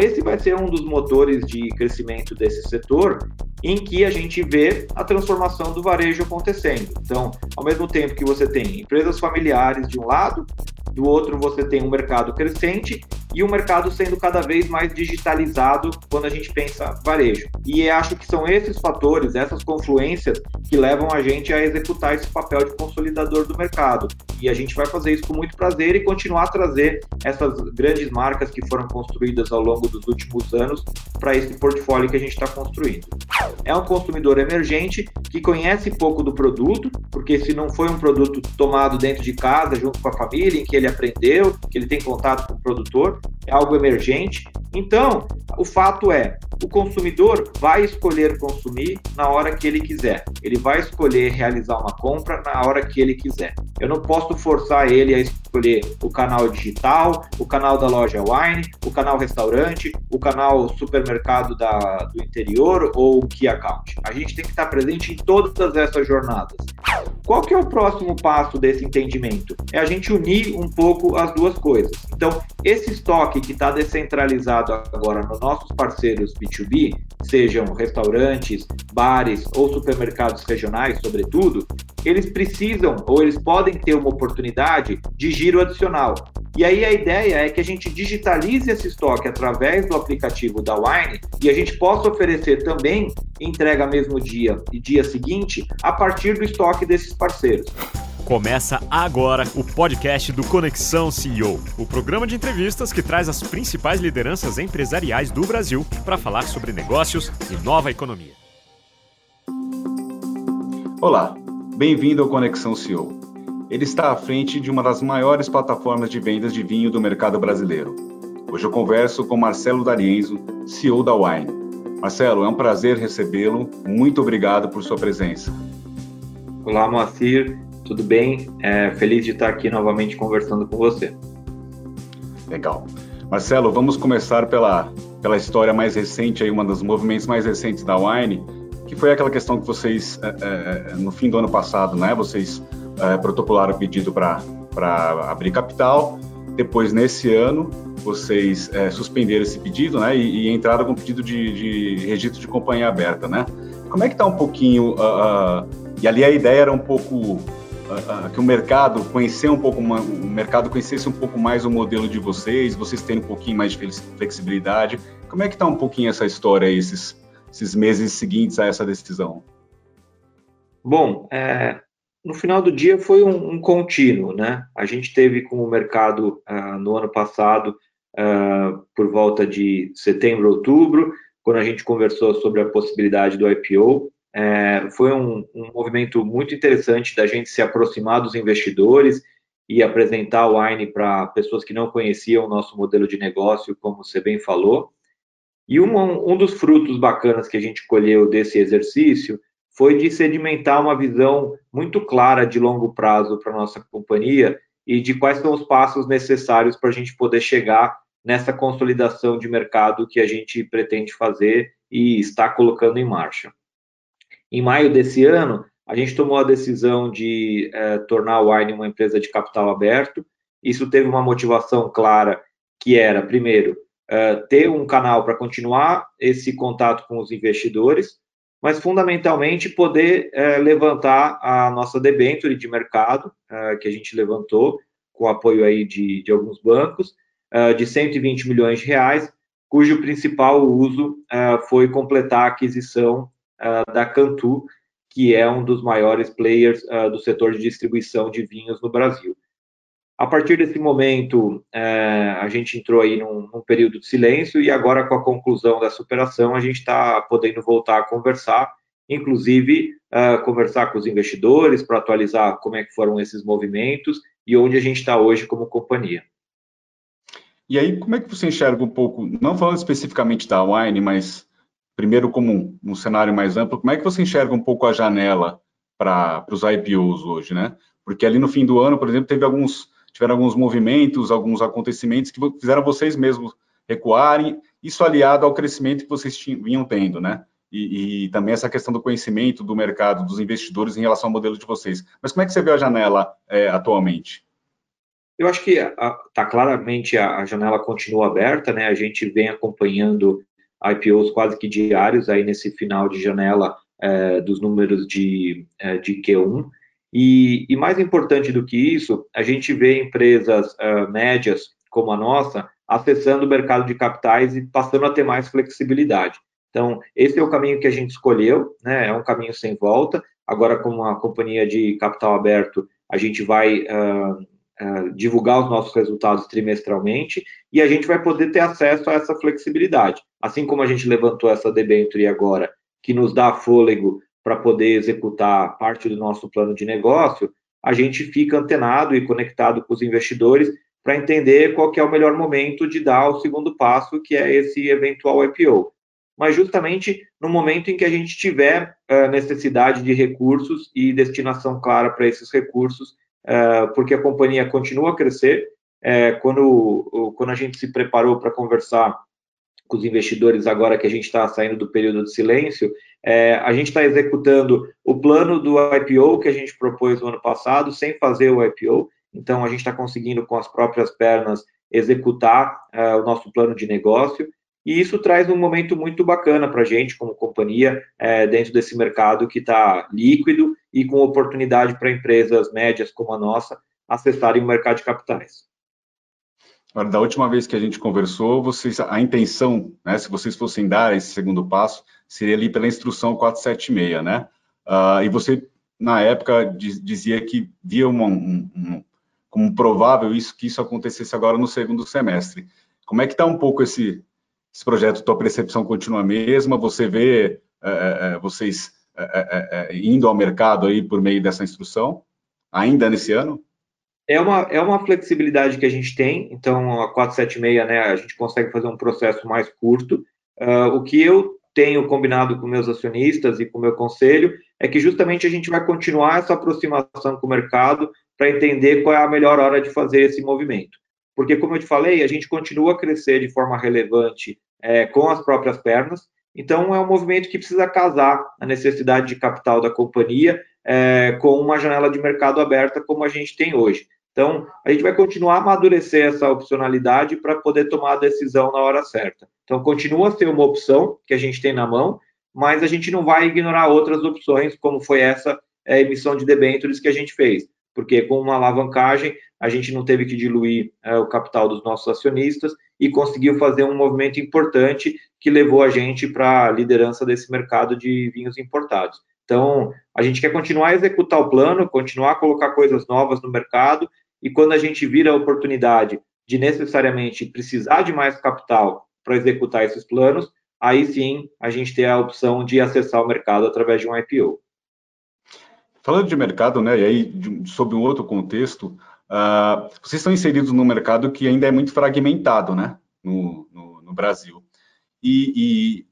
esse vai ser um dos motores de crescimento desse setor, em que a gente vê a transformação do varejo acontecendo. Então, ao mesmo tempo que você tem empresas familiares de um lado, do outro você tem um mercado crescente e um mercado sendo cada vez mais digitalizado quando a gente pensa varejo. E acho que são esses fatores, essas confluências que levam a gente a executar esse papel de consolidador do mercado. E a gente vai fazer isso com muito prazer e continuar a trazer essas grandes marcas que foram construídas ao longo dos últimos anos para esse portfólio que a gente está construindo. É um consumidor emergente que conhece pouco do produto, porque se não foi um produto tomado dentro de casa, junto com a família, em que ele aprendeu, que ele tem contato com o produtor, é algo emergente. Então, o fato é, o consumidor vai escolher consumir na hora que ele quiser. Ele vai escolher realizar uma compra na hora que ele quiser. Eu não posso forçar ele a escolher o canal digital, o canal da loja wine, o canal restaurante, o canal supermercado da, do interior ou o key account. A gente tem que estar presente em todas essas jornadas. Qual que é o próximo passo desse entendimento? É a gente unir um pouco as duas coisas. Então, esse estoque que está descentralizado agora nos nossos parceiros B2B, sejam restaurantes, bares ou supermercados regionais, sobretudo, eles precisam ou eles podem ter uma oportunidade de giro adicional. E aí a ideia é que a gente digitalize esse estoque através do aplicativo da Wine e a gente possa oferecer também entrega mesmo dia e dia seguinte a partir do estoque desses parceiros. Começa agora o podcast do Conexão CEO, o programa de entrevistas que traz as principais lideranças empresariais do Brasil para falar sobre negócios e nova economia. Olá, bem-vindo ao Conexão CEO. Ele está à frente de uma das maiores plataformas de vendas de vinho do mercado brasileiro. Hoje eu converso com Marcelo D'Arienzo, CEO da Wine. Marcelo, é um prazer recebê-lo. Muito obrigado por sua presença. Olá, Moacir tudo bem? É, feliz de estar aqui novamente conversando com você. Legal. Marcelo, vamos começar pela, pela história mais recente, aí, uma dos movimentos mais recentes da Wine, que foi aquela questão que vocês, é, é, no fim do ano passado, né, vocês é, protocolaram o pedido para abrir capital, depois, nesse ano, vocês é, suspenderam esse pedido, né, e, e, entraram com pedido de, de registro de companhia aberta, né? Como é que está um pouquinho, uh, uh, e ali a ideia era um pouco que o mercado conhecer um pouco o mercado conhecesse um pouco mais o modelo de vocês, vocês terem um pouquinho mais de flexibilidade. Como é que está um pouquinho essa história esses, esses meses seguintes a essa decisão? Bom, é, no final do dia foi um, um, contínuo, né? A gente teve com o mercado uh, no ano passado, uh, por volta de setembro, outubro, quando a gente conversou sobre a possibilidade do IPO, é, foi um, um, movimento muito interessante da gente se aproximar dos investidores e apresentar o Wine para pessoas que não conheciam o nosso modelo de negócio, como você bem falou. E um, um dos frutos bacanas que a gente colheu desse exercício foi de sedimentar uma visão muito clara de longo prazo para nossa companhia e de quais são os passos necessários para a gente poder chegar nessa consolidação de mercado que a gente pretende fazer e está colocando em marcha. Em maio desse ano, a gente tomou a decisão de é, tornar a Wine uma empresa de capital aberto. Isso teve uma motivação clara, que era, primeiro, é, ter um canal para continuar esse contato com os investidores, mas fundamentalmente poder é, levantar a nossa debenture de mercado, que a gente levantou com apoio aí de, de alguns bancos, de 120 milhões de reais, cujo principal uso foi completar a aquisição uh, da Cantu, que é um dos maiores players uh, do setor de distribuição de vinhos no Brasil. A partir desse momento, uh, a gente entrou aí num, num, período de silêncio e agora, com a conclusão dessa operação, a gente está podendo voltar a conversar, inclusive conversar com os investidores para atualizar como é que foram esses movimentos e onde a gente está hoje como companhia. E aí, como é que você enxerga um pouco, não falando especificamente da Wine, mas primeiro como um, um, cenário mais amplo, como é que você enxerga um pouco a janela para os IPOs hoje, né? Porque ali no fim do ano, por exemplo, teve alguns, tiveram alguns movimentos, alguns acontecimentos que fizeram vocês mesmos recuarem, isso aliado ao crescimento que vocês tinham, vinham tendo, né? E, e, também essa questão do conhecimento do mercado, dos investidores em relação ao modelo de vocês. Mas como é que você vê a janela é, atualmente? Eu acho que está claramente a, a, janela continua aberta, né? A gente vem acompanhando IPOs quase que diários aí nesse final de janela é, dos números de, é, de Q1. E, e, mais importante do que isso, a gente vê empresas é, médias como a nossa acessando o mercado de capitais e passando a ter mais flexibilidade. Então, esse é o caminho que a gente escolheu, né? É um caminho sem volta. Agora, como uma companhia de capital aberto, a gente vai uh, uh, divulgar os nossos resultados trimestralmente e a gente vai poder ter acesso a essa flexibilidade. Assim como a gente levantou essa debenture agora, que nos dá fôlego para poder executar parte do nosso plano de negócio, a gente fica antenado e conectado com os investidores para entender qual é o melhor momento de dar o segundo passo, que é esse eventual IPO. Mas justamente no momento em que a gente tiver uh, necessidade de recursos e destinação clara para esses recursos, porque a companhia continua a crescer. Uh, quando, quando a gente se preparou para conversar com os investidores agora que a gente está saindo do período de silêncio, é, a gente está executando o plano do IPO que a gente propôs no ano passado, sem fazer o IPO, então a gente está conseguindo com as próprias pernas executar é, o nosso plano de negócio, e isso traz um momento muito bacana para a gente, como companhia, é, dentro desse mercado que está líquido e com oportunidade para empresas médias como a nossa acessarem o mercado de capitais. Da última vez que a gente conversou, vocês, a intenção, né, se vocês fossem dar esse segundo passo, seria ali pela instrução 476, né? Uh, e você, na época, diz, dizia que via uma, um, um, como provável isso que isso acontecesse agora no segundo semestre. Como é que está um pouco esse, esse projeto? Tua percepção continua a mesma? Você vê é, é, vocês é, indo ao mercado aí por meio dessa instrução, ainda nesse ano? É uma, é uma flexibilidade que a gente tem, então a 476, né, a gente consegue fazer um processo mais curto. Uh, o que eu tenho combinado com meus acionistas e com meu conselho é que justamente a gente vai continuar essa aproximação com o mercado para entender qual é a melhor hora de fazer esse movimento. Porque, como eu te falei, a gente continua a crescer de forma relevante é, com as próprias pernas, então é um movimento que precisa casar a necessidade de capital da companhia é, com uma janela de mercado aberta como a gente tem hoje. Então, a gente vai continuar a amadurecer essa opcionalidade para poder tomar a decisão na hora certa. Então, continua a ser uma opção que a gente tem na mão, mas a gente não vai ignorar outras opções, como foi essa é, emissão de debêntures que a gente fez, porque com uma alavancagem a gente não teve que diluir é, o capital dos nossos acionistas e conseguiu fazer um movimento importante que levou a gente para a liderança desse mercado de vinhos importados. Então, a gente quer continuar a executar o plano, continuar a colocar coisas novas no mercado e quando a gente vira a oportunidade de necessariamente precisar de mais capital para executar esses planos, aí sim a gente tem a opção de acessar o mercado através de um IPO. Falando de mercado, né, e aí sob um outro contexto, uh, vocês estão inseridos num mercado que ainda é muito fragmentado, né, no, no, no Brasil. E,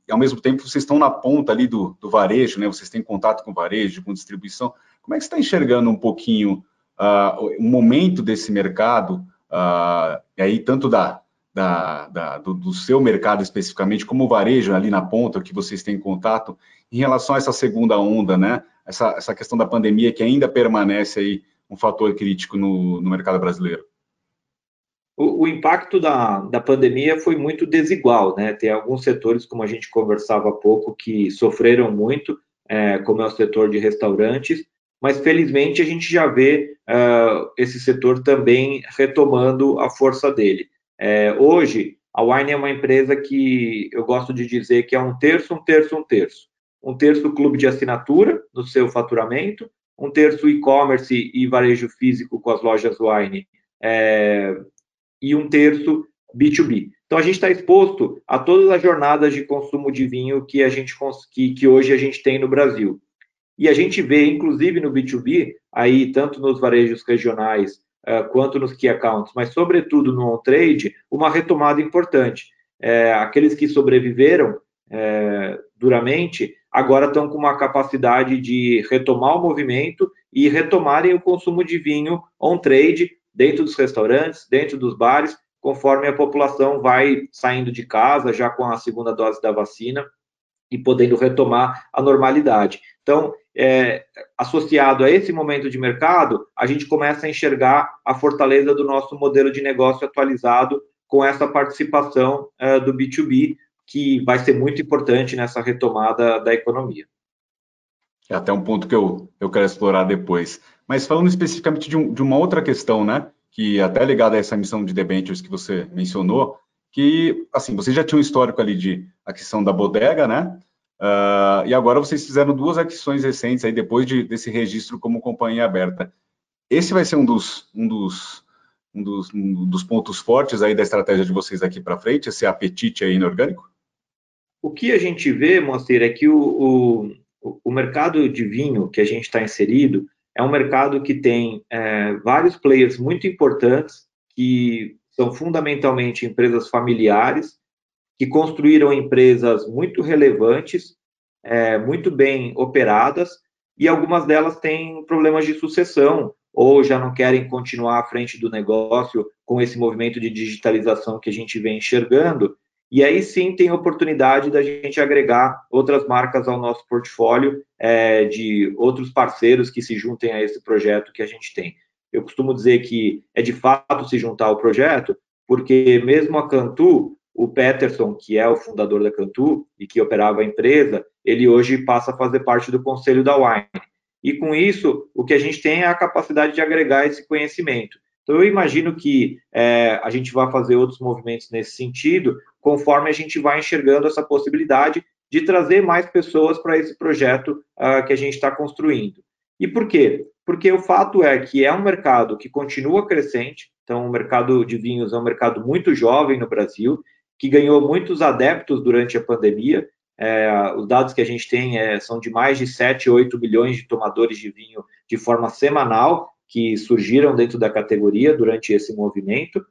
e, ao mesmo tempo, vocês estão na ponta ali do, do varejo, né, vocês têm contato com varejo, com distribuição. Como é que você está enxergando um pouquinho uh, o momento desse mercado, uh, e aí tanto da, da, da do, do, seu mercado especificamente, como o varejo ali na ponta, que vocês têm contato, em relação a essa segunda onda, né? Essa, essa questão da pandemia que ainda permanece aí um fator crítico no, no mercado brasileiro. O, o, impacto da, da pandemia foi muito desigual, né? Tem alguns setores, como a gente conversava há pouco, que sofreram muito, é, como é o setor de restaurantes, mas felizmente a gente já vê uh, esse setor também retomando a força dele. É, hoje, a Wine é uma empresa que eu gosto de dizer que é um terço, um terço, um terço. Um terço clube de assinatura no seu faturamento, um terço e-commerce e varejo físico com as lojas Wine, é, e um terço B2B. Então a gente está exposto a todas as jornadas de consumo de vinho que a gente que, que hoje a gente tem no Brasil. E a gente vê, inclusive no B2B, aí tanto nos varejos regionais uh, quanto nos key accounts, mas sobretudo no on-trade, uma retomada importante. É, aqueles que sobreviveram é, duramente, agora estão com uma capacidade de retomar o movimento e retomarem o consumo de vinho on-trade dentro dos restaurantes, dentro dos bares, conforme a população vai saindo de casa já com a segunda dose da vacina e podendo retomar a normalidade. Então, é, associado a esse momento de mercado, a gente começa a enxergar a fortaleza do nosso modelo de negócio atualizado com essa participação é, do B2B, que vai ser muito importante nessa retomada da economia. É até um ponto que eu, eu quero explorar depois. Mas falando especificamente de, um, de uma outra questão, né, que até ligada a essa missão de debentures que você mencionou, que, assim, vocês já tinham um histórico ali de aquisição da bodega, né? Uh, e agora vocês fizeram duas aquisições recentes aí depois de, desse registro como companhia aberta. Esse vai ser um dos, um dos, um dos, um dos pontos fortes aí da estratégia de vocês aqui para frente, esse apetite aí inorgânico? O que a gente vê, Moacir, é que o, o, o mercado de vinho que a gente está inserido é um mercado que tem é, vários players muito importantes que são fundamentalmente empresas familiares, que construíram empresas muito relevantes, é, muito bem operadas, e algumas delas têm problemas de sucessão, ou já não querem continuar à frente do negócio com esse movimento de digitalização que a gente vem enxergando, e aí sim tem oportunidade da gente agregar outras marcas ao nosso portfólio, é, de outros parceiros que se juntem a esse projeto que a gente tem. Eu costumo dizer que é de fato se juntar ao projeto, porque mesmo a Cantu, o Peterson, que é o fundador da Cantu e que operava a empresa, ele hoje passa a fazer parte do conselho da Wine. E com isso, o que a gente tem é a capacidade de agregar esse conhecimento. Então, eu imagino que é, a gente vai fazer outros movimentos nesse sentido, conforme a gente vai enxergando essa possibilidade de trazer mais pessoas para esse projeto uh, que a gente está construindo. E por quê? porque o fato é que é um mercado que continua crescente, então o mercado de vinhos é um mercado muito jovem no Brasil, que ganhou muitos adeptos durante a pandemia. É, os dados que a gente tem é, são de mais de 7, 8 milhões de tomadores de vinho de forma semanal que surgiram dentro da categoria durante esse movimento.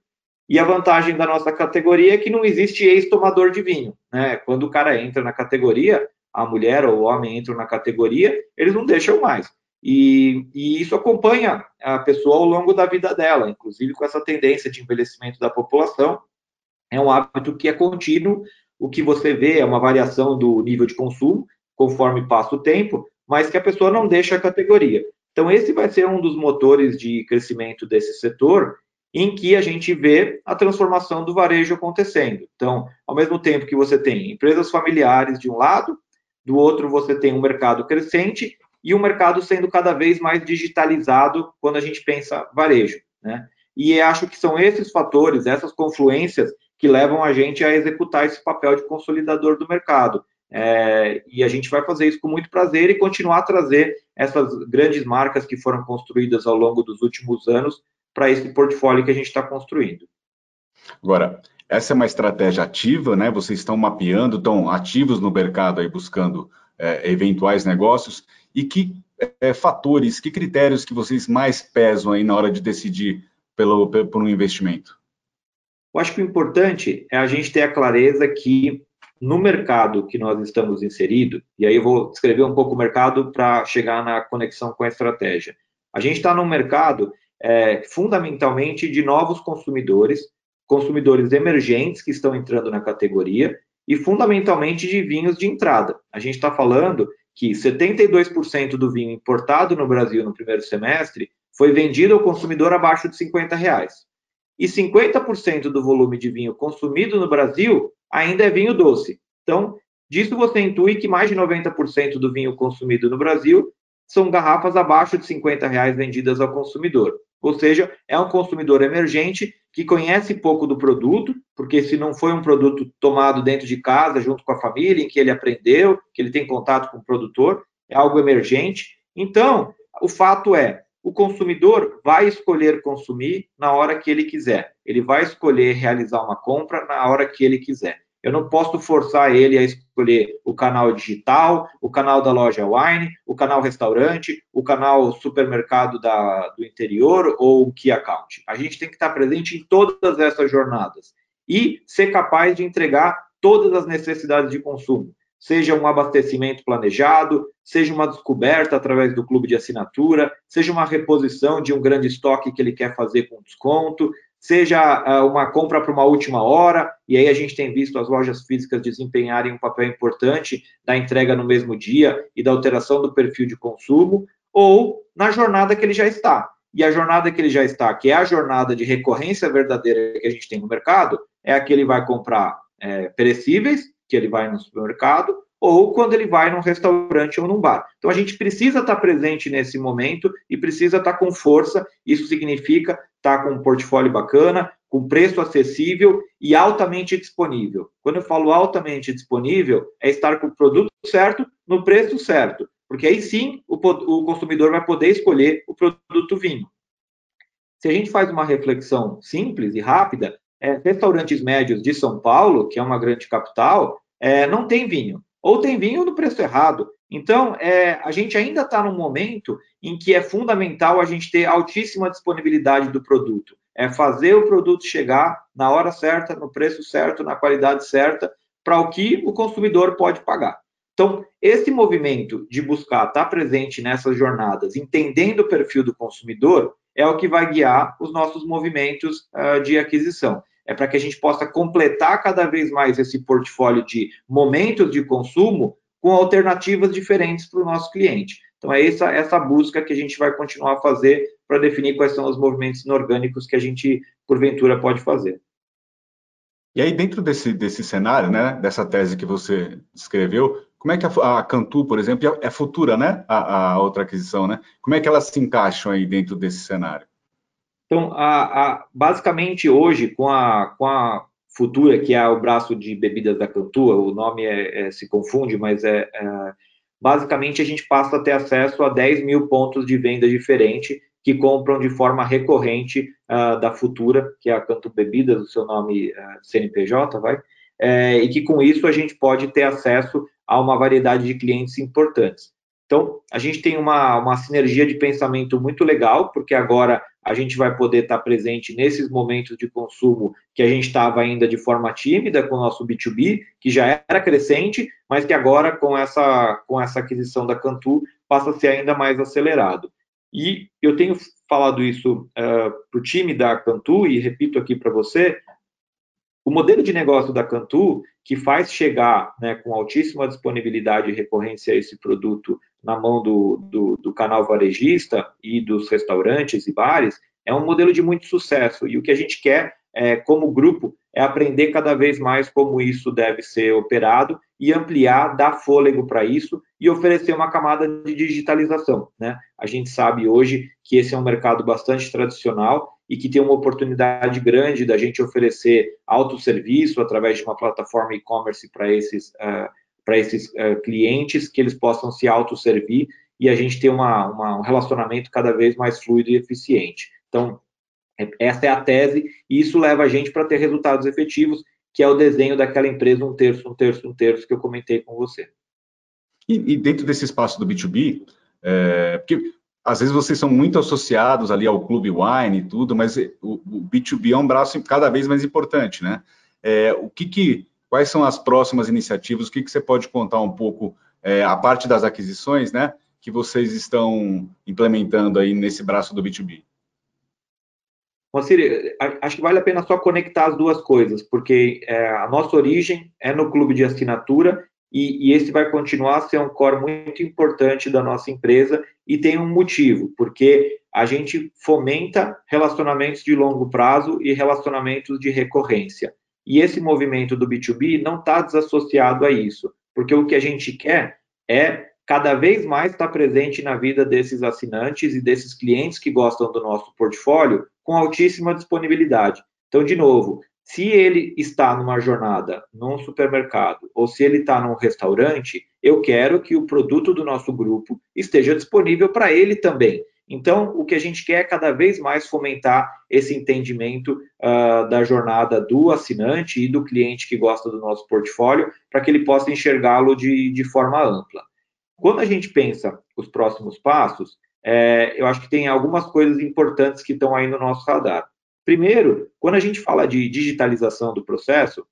E a vantagem da nossa categoria é que não existe ex-tomador de vinho. Né? Quando o cara entra na categoria, a mulher ou o homem entram na categoria, eles não deixam mais. E, e, isso acompanha a pessoa ao longo da vida dela, inclusive com essa tendência de envelhecimento da população. É um hábito que é contínuo, o que você vê é uma variação do nível de consumo, conforme passa o tempo, mas que a pessoa não deixa a categoria. Então, esse vai ser um dos motores de crescimento desse setor, em que a gente vê a transformação do varejo acontecendo. Então, ao mesmo tempo que você tem empresas familiares de um lado, do outro você tem um mercado crescente e o mercado sendo cada vez mais digitalizado quando a gente pensa varejo. Né? E acho que são esses fatores, essas confluências, que levam a gente a executar esse papel de consolidador do mercado. É, e a gente vai fazer isso com muito prazer e continuar a trazer essas grandes marcas que foram construídas ao longo dos últimos anos para esse portfólio que a gente está construindo. Agora, essa é uma estratégia ativa, né? Vocês estão mapeando, estão ativos no mercado aí buscando é, eventuais negócios e que é, fatores, que critérios que vocês mais pesam aí na hora de decidir pelo, por um investimento? Eu acho que o importante é a gente ter a clareza que no mercado que nós estamos inserido, e aí eu vou descrever um pouco o mercado para chegar na conexão com a estratégia. A gente está num mercado é, fundamentalmente de novos consumidores, consumidores emergentes que estão entrando na categoria e fundamentalmente de vinhos de entrada. A gente está falando que 72% do vinho importado no Brasil no primeiro semestre foi vendido ao consumidor abaixo de 50 reais. E 50% do volume de vinho consumido no Brasil ainda é vinho doce. Então, disso você intui que mais de 90% do vinho consumido no Brasil são garrafas abaixo de 50 reais vendidas ao consumidor. Ou seja, é um consumidor emergente que conhece pouco do produto, porque se não foi um produto tomado dentro de casa, junto com a família, em que ele aprendeu, que ele tem contato com o produtor, é algo emergente. Então, o fato é, o consumidor vai escolher consumir na hora que ele quiser. Ele vai escolher realizar uma compra na hora que ele quiser. Eu não posso forçar ele a escolher o canal digital, o canal da loja wine, o canal restaurante, o canal supermercado da, do interior ou o key account. A gente tem que estar presente em todas essas jornadas e ser capaz de entregar todas as necessidades de consumo, seja um abastecimento planejado, seja uma descoberta através do clube de assinatura, seja uma reposição de um grande estoque que ele quer fazer com desconto, seja uh, uma compra para uma última hora, e aí a gente tem visto as lojas físicas desempenharem um papel importante da entrega no mesmo dia e da alteração do perfil de consumo, ou na jornada que ele já está. E a jornada que ele já está, que é a jornada de recorrência verdadeira que a gente tem no mercado, é a que ele vai comprar é, perecíveis, que ele vai no supermercado, ou quando ele vai num restaurante ou num bar. Então a gente precisa estar presente nesse momento e precisa estar com força. Isso significa estar com um portfólio bacana, com preço acessível e altamente disponível. Quando eu falo altamente disponível, é estar com o produto certo no preço certo, porque aí sim o, o consumidor vai poder escolher o produto vinho. Se a gente faz uma reflexão simples e rápida, é, restaurantes médios de São Paulo, que é uma grande capital, é, não tem vinho ou tem vinho no preço errado. Então, é, a gente ainda está num momento em que é fundamental a gente ter altíssima disponibilidade do produto. É fazer o produto chegar na hora certa, no preço certo, na qualidade certa, para o que o consumidor pode pagar. Então, esse movimento de buscar estar tá presente nessas jornadas, entendendo o perfil do consumidor, é o que vai guiar os nossos movimentos uh, de aquisição é para que a gente possa completar cada vez mais esse portfólio de momentos de consumo com alternativas diferentes para o nosso cliente. Então, é essa, essa busca que a gente vai continuar a fazer para definir quais são os movimentos inorgânicos que a gente, porventura, pode fazer. E aí, dentro desse, desse cenário, né, dessa tese que você descreveu, como é que a, a Cantu, por exemplo, é futura, né, a, a outra aquisição, né? Como é que elas se encaixam aí dentro desse cenário? Então, a, a, basicamente, hoje, com a, com a Futura, que é o braço de bebidas da Cantua, o nome é, é, se confunde, mas é, é, basicamente a gente passa a ter acesso a 10 mil pontos de venda diferente que compram de forma recorrente uh, da Futura, que é a Canto Bebidas, o seu nome uh, CNPJ, vai, é, e que com isso a gente pode ter acesso a uma variedade de clientes importantes. Então, a gente tem uma, uma sinergia de pensamento muito legal, porque agora a gente vai poder estar presente nesses momentos de consumo que a gente estava ainda de forma tímida com o nosso B2B, que já era crescente, mas que agora, com essa, com essa aquisição da Cantu, passa a ser ainda mais acelerado. E eu tenho falado isso uh, eh, para o time da Cantu, e repito aqui para você, o modelo de negócio da Cantu, que faz chegar né, com altíssima disponibilidade e recorrência esse produto na mão do, do, do, canal varejista e dos restaurantes e bares, é um modelo de muito sucesso. E o que a gente quer, é, como grupo, é aprender cada vez mais como isso deve ser operado e ampliar, dar fôlego para isso e oferecer uma camada de digitalização. Né? A gente sabe hoje que esse é um mercado bastante tradicional e que tem uma oportunidade grande da gente oferecer autosserviço através de uma plataforma e-commerce para esses, uh, para esses uh, clientes, que eles possam se autosservir e a gente ter uma, uma, um relacionamento cada vez mais fluido e eficiente. Então, é, essa é a tese, e isso leva a gente para ter resultados efetivos, que é o desenho daquela empresa um terço, um terço, um terço que eu comentei com você. E, e dentro desse espaço do B2B, é, porque às vezes vocês são muito associados ali ao Clube Wine e tudo, mas o, o B2B é um braço cada vez mais importante, né? É, o que, que quais são as próximas iniciativas? O que, que você pode contar um pouco é, a parte das aquisições, né? Que vocês estão implementando aí nesse braço do B2B? Moacir, acho que vale a pena só conectar as duas coisas, porque é, a nossa origem é no clube de assinatura e, e, esse vai continuar a ser um core muito importante da nossa empresa e tem um motivo, porque a gente fomenta relacionamentos de longo prazo e relacionamentos de recorrência. E esse movimento do B2B não está desassociado a isso, porque o que a gente quer é cada vez mais estar presente na vida desses assinantes e desses clientes que gostam do nosso portfólio com altíssima disponibilidade. Então, de novo, se ele está numa jornada num supermercado ou se ele está num restaurante, eu quero que o produto do nosso grupo esteja disponível para ele também. Então, o que a gente quer é cada vez mais fomentar esse entendimento uh, da jornada do assinante e do cliente que gosta do nosso portfólio, para que ele possa enxergá-lo de, de forma ampla. Quando a gente pensa os próximos passos, é, eu acho que tem algumas coisas importantes que estão aí no nosso radar. Primeiro, quando a gente fala de digitalização do processo,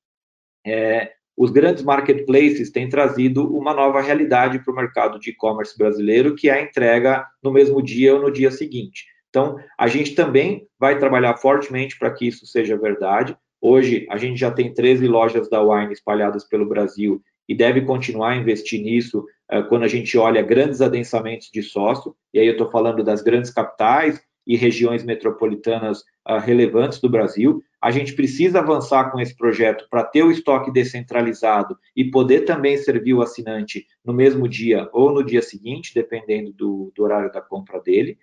é, os grandes marketplaces têm trazido uma nova realidade para o mercado de e-commerce brasileiro, que é a entrega no mesmo dia ou no dia seguinte. Então, a gente também vai trabalhar fortemente para que isso seja verdade. Hoje, a gente já tem 13 lojas da Wine espalhadas pelo Brasil e deve continuar a investir nisso uh, quando a gente olha grandes adensamentos de sócio, e aí eu estou falando das grandes capitais e regiões metropolitanas uh, relevantes do Brasil. A gente precisa avançar com esse projeto para ter o estoque descentralizado e poder também servir o assinante no mesmo dia ou no dia seguinte, dependendo do, do horário da compra dele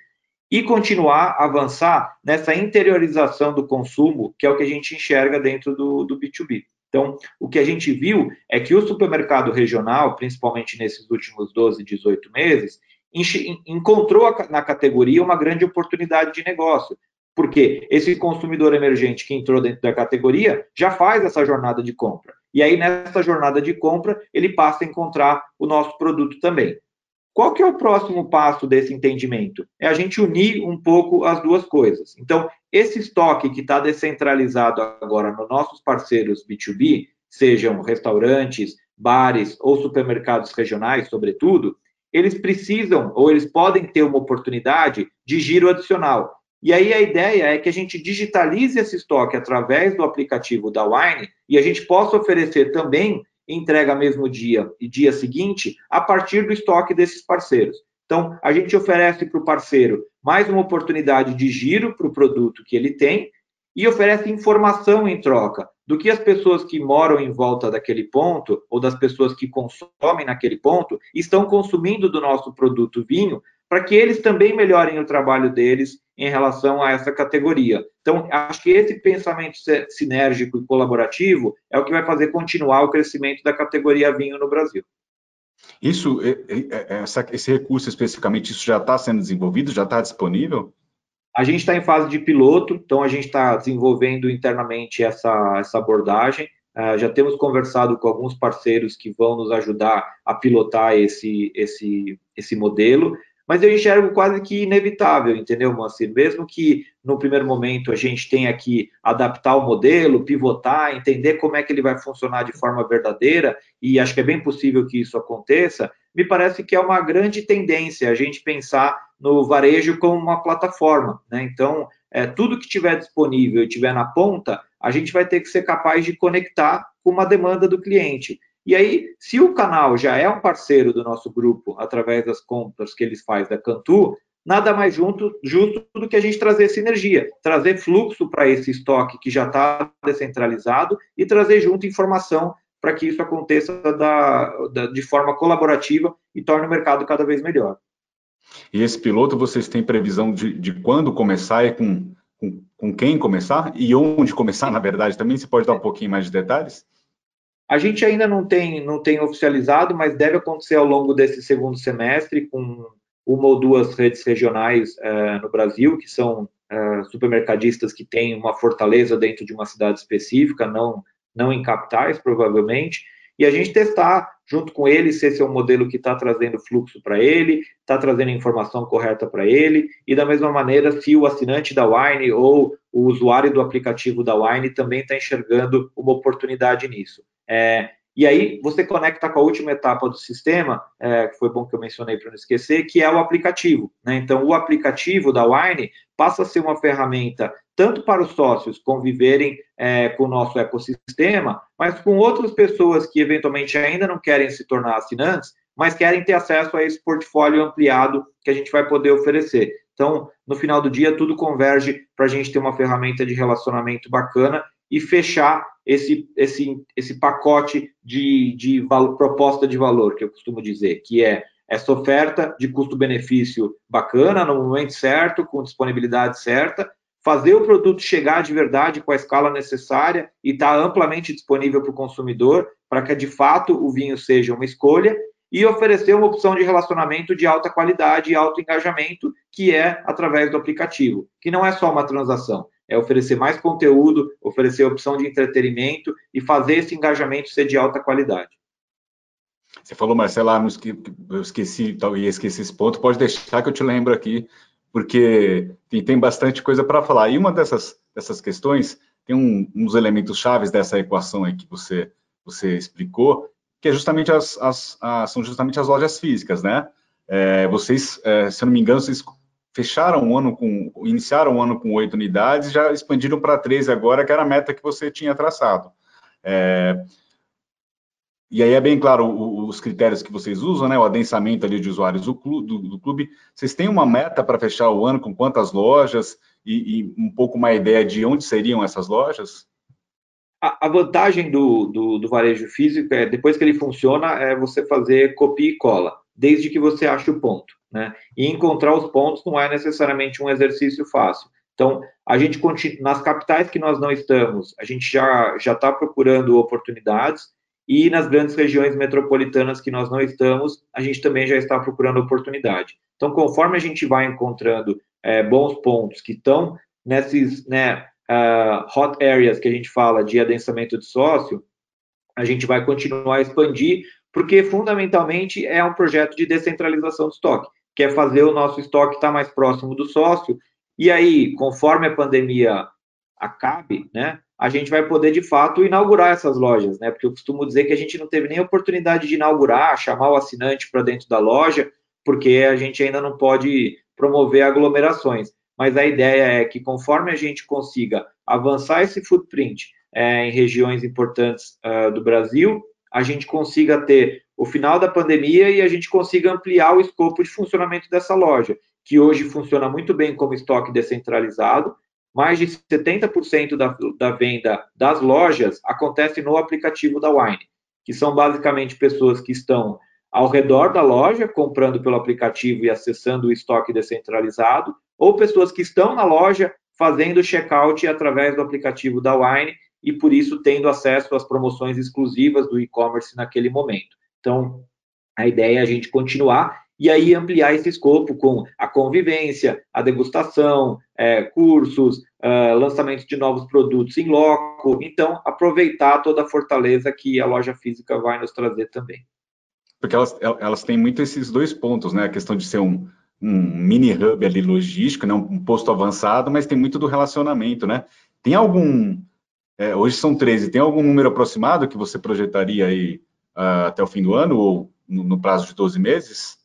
e continuar a avançar nessa interiorização do consumo, que é o que a gente enxerga dentro do, do B2B. Então, o que a gente viu é que o supermercado regional, principalmente nesses últimos 12, 18 meses, encontrou na categoria uma grande oportunidade de negócio, porque esse consumidor emergente que entrou dentro da categoria já faz essa jornada de compra. E aí, nessa jornada de compra, ele passa a encontrar o nosso produto também. Qual que é o próximo passo desse entendimento? É a gente unir um pouco as duas coisas. Então, esse estoque que está descentralizado agora nos nossos parceiros B2B, sejam restaurantes, bares ou supermercados regionais, sobretudo, eles precisam ou eles podem ter uma oportunidade de giro adicional. E aí a ideia é que a gente digitalize esse estoque através do aplicativo da Wine e a gente possa oferecer também entrega mesmo dia e dia seguinte, a partir do estoque desses parceiros. Então, a gente oferece para o parceiro mais uma oportunidade de giro para o produto que ele tem e oferece informação em troca do que as pessoas que moram em volta daquele ponto ou das pessoas que consomem naquele ponto estão consumindo do nosso produto vinho para que eles também melhorem o trabalho deles em relação a essa categoria. Então, acho que esse pensamento sinérgico e colaborativo é o que vai fazer continuar o crescimento da categoria vinho no Brasil. Isso, essa, esse recurso especificamente, isso já está sendo desenvolvido, já está disponível? A gente está em fase de piloto, então a gente está desenvolvendo internamente essa, essa abordagem. Uh, já temos conversado com alguns parceiros que vão nos ajudar a pilotar esse, esse, esse modelo mas eu enxergo quase que inevitável, entendeu, Moacir? Mesmo que no primeiro momento a gente tenha que adaptar o modelo, pivotar, entender como é que ele vai funcionar de forma verdadeira, e acho que é bem possível que isso aconteça, me parece que é uma grande tendência a gente pensar no varejo como uma plataforma, né? Então, é, tudo que tiver disponível e tiver na ponta, a gente vai ter que ser capaz de conectar com uma demanda do cliente. E aí, se o canal já é um parceiro do nosso grupo através das compras que eles fazem da Cantu, nada mais junto, justo do que a gente trazer sinergia, trazer fluxo para esse estoque que já está descentralizado e trazer junto informação para que isso aconteça da, da, de forma colaborativa e torne o mercado cada vez melhor. E esse piloto, vocês têm previsão de, de quando começar e com, com, com quem começar? E onde começar, na verdade, também? Você pode dar um pouquinho mais de detalhes? A gente ainda não tem, não tem oficializado, mas deve acontecer ao longo desse segundo semestre com uma ou duas redes regionais uh, no Brasil, que são uh, supermercadistas que têm uma fortaleza dentro de uma cidade específica, não, não em capitais, provavelmente, e a gente testar junto com ele se esse é um modelo que está trazendo fluxo para ele, está trazendo informação correta para ele, e da mesma maneira, se o assinante da Wine ou o usuário do aplicativo da Wine também está enxergando uma oportunidade nisso. É, e aí você conecta com a última etapa do sistema, é, que foi bom que eu mencionei para não esquecer, que é o aplicativo. Né? Então, o aplicativo da Wine passa a ser uma ferramenta tanto para os sócios conviverem é, com o nosso ecossistema, mas com outras pessoas que eventualmente ainda não querem se tornar assinantes, mas querem ter acesso a esse portfólio ampliado que a gente vai poder oferecer. Então, no final do dia, tudo converge para a gente ter uma ferramenta de relacionamento bacana e fechar esse, esse, esse pacote de, de valor, proposta de valor, que eu costumo dizer, que é essa oferta de custo-benefício bacana, no momento certo, com disponibilidade certa, fazer o produto chegar de verdade com a escala necessária e estar tá amplamente disponível para o consumidor, para que de fato o vinho seja uma escolha, e oferecer uma opção de relacionamento de alta qualidade e alto engajamento, que é através do aplicativo, que não é só uma transação, é oferecer mais conteúdo, oferecer opção de entretenimento e fazer esse engajamento ser de alta qualidade. Você falou, Marcela, eu esqueci, ia esqueci esse ponto, pode deixar que eu te lembro aqui, porque tem, tem bastante coisa para falar. E uma dessas, dessas questões, tem um, uns elementos chaves dessa equação aí que você, você explicou, que é justamente as, as, as são justamente as lojas físicas, né? É, vocês, é, se eu não me engano, vocês fecharam o ano com, iniciaram o ano com oito unidades, já expandiram para 13 agora, que era a meta que você tinha traçado. É, e aí é bem claro os critérios que vocês usam, né? O adensamento ali de usuários do clube. Do, do clube. Vocês têm uma meta para fechar o ano com quantas lojas e, e, um pouco uma ideia de onde seriam essas lojas? A, a vantagem do, do, do, varejo físico é, depois que ele funciona, é você fazer copia e cola, desde que você ache o ponto. Né? E encontrar os pontos não é necessariamente um exercício fácil. Então, a gente nas capitais que nós não estamos, a gente já já está procurando oportunidades e nas grandes regiões metropolitanas que nós não estamos, a gente também já está procurando oportunidade. Então, conforme a gente vai encontrando é, bons pontos que estão nesses né, uh, hot areas que a gente fala de adensamento de sócio, a gente vai continuar a expandir, porque fundamentalmente é um projeto de descentralização do estoque, que é fazer o nosso estoque estar mais próximo do sócio, e aí, conforme a pandemia acabe, né, a gente vai poder de fato inaugurar essas lojas, né? Porque eu costumo dizer que a gente não teve nem oportunidade de inaugurar, chamar o assinante para dentro da loja, porque a gente ainda não pode promover aglomerações. Mas a ideia é que conforme a gente consiga avançar esse footprint é, em regiões importantes uh, do Brasil, a gente consiga ter o final da pandemia e a gente consiga ampliar o escopo de funcionamento dessa loja, que hoje funciona muito bem como estoque descentralizado, mais de 70% da, da venda das lojas acontece no aplicativo da Wine, que são basicamente pessoas que estão ao redor da loja, comprando pelo aplicativo e acessando o estoque descentralizado, ou pessoas que estão na loja fazendo checkout através do aplicativo da Wine e por isso tendo acesso às promoções exclusivas do e-commerce naquele momento. Então, a ideia é a gente continuar e aí ampliar esse escopo com a convivência, a degustação, é, cursos, uh, lançamento de novos produtos em loco. Então, aproveitar toda a fortaleza que a loja física vai nos trazer também. Porque elas, elas têm muito esses dois pontos, né? A questão de ser um, um mini hub ali logístico, né? um posto avançado, mas tem muito do relacionamento, né? Tem algum. É, hoje são 13, tem algum número aproximado que você projetaria aí uh, até o fim do ano ou no, no prazo de 12 meses?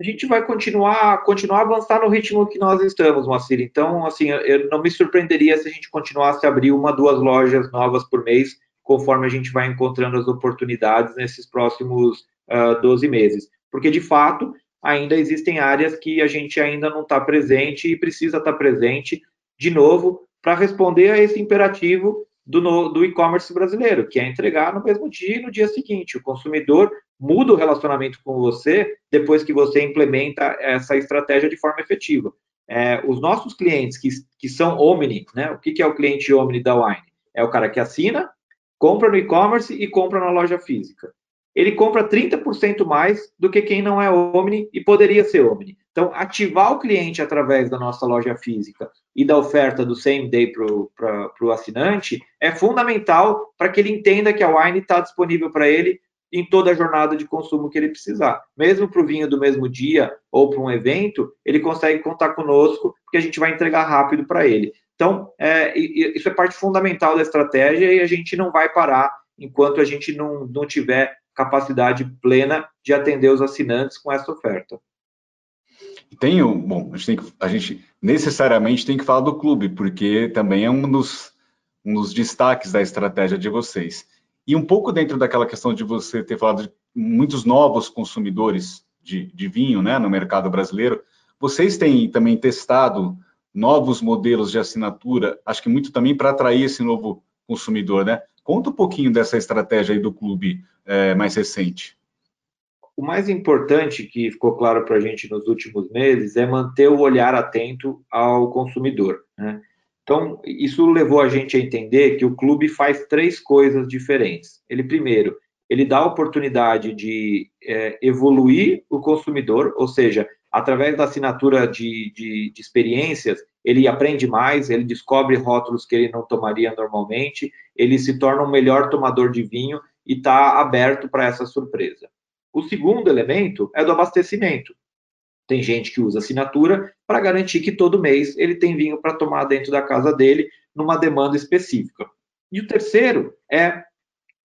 A gente vai continuar, continuar a avançar no ritmo que nós estamos, Moacir. Então, assim, eu não me surpreenderia se a gente continuasse a abrir uma, duas lojas novas por mês, conforme a gente vai encontrando as oportunidades nesses próximos uh, ah, 12 meses. Porque, de fato, ainda existem áreas que a gente ainda não está presente e precisa estar tá presente, de novo, para responder a esse imperativo do, do e-commerce brasileiro, que é entregar no mesmo dia e no dia seguinte. O consumidor muda o relacionamento com você depois que você implementa essa estratégia de forma efetiva. É, os nossos clientes que, que são Omni, né? O que, que é o cliente Omni da Wine? É o cara que assina, compra no e-commerce e compra na loja física. Ele compra 30% mais do que quem não é Omni e poderia ser Omni. Então, ativar o cliente através da nossa loja física e da oferta do same day para o assinante é fundamental para que ele entenda que a Wine está disponível para ele em toda a jornada de consumo que ele precisar. Mesmo para o vinho do mesmo dia ou para um evento, ele consegue contar conosco, porque a gente vai entregar rápido para ele. Então, é, isso é parte fundamental da estratégia e a gente não vai parar enquanto a gente não, não tiver capacidade plena de atender os assinantes com essa oferta. Tem um, bom, a gente, que, a gente, necessariamente tem que falar do clube, porque também é um dos, um dos destaques da estratégia de vocês. E um pouco dentro daquela questão de você ter falado de muitos novos consumidores de, de vinho né, no mercado brasileiro, vocês têm também testado novos modelos de assinatura, acho que muito também para atrair esse novo consumidor, né? Conta um pouquinho dessa estratégia aí do clube é, mais recente o mais importante que ficou claro para a gente nos últimos meses é manter o olhar atento ao consumidor. Né? Então, isso levou a gente a entender que o clube faz três coisas diferentes. Ele, primeiro, ele dá a oportunidade de é, evoluir o consumidor, ou seja, através da assinatura de, de, de, experiências, ele aprende mais, ele descobre rótulos que ele não tomaria normalmente, ele se torna um melhor tomador de vinho e está aberto para essa surpresa. O segundo elemento é do abastecimento. Tem gente que usa assinatura para garantir que todo mês ele tem vinho para tomar dentro da casa dele numa demanda específica. E o terceiro é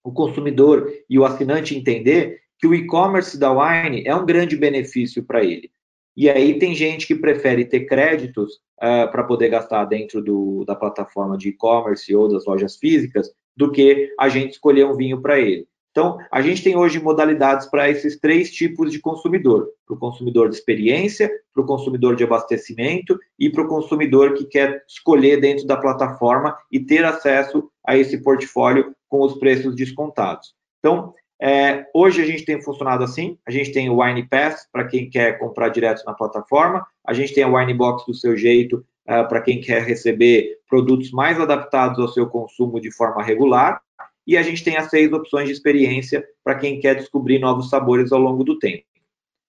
o consumidor e o assinante entender que o e-commerce da Wine é um grande benefício para ele. E aí tem gente que prefere ter créditos uh, para poder gastar dentro do, da plataforma de e-commerce ou das lojas físicas do que a gente escolher um vinho para ele. Então, a gente tem hoje modalidades para esses três tipos de consumidor: para o consumidor de experiência, para o consumidor de abastecimento e para o consumidor que quer escolher dentro da plataforma e ter acesso a esse portfólio com os preços descontados. Então, é, hoje a gente tem funcionado assim, a gente tem o Wine Pass para quem quer comprar direto na plataforma, a gente tem a Wine Box do seu jeito uh, para quem quer receber produtos mais adaptados ao seu consumo de forma regular, e a gente tem as seis opções de experiência para quem quer descobrir novos sabores ao longo do tempo.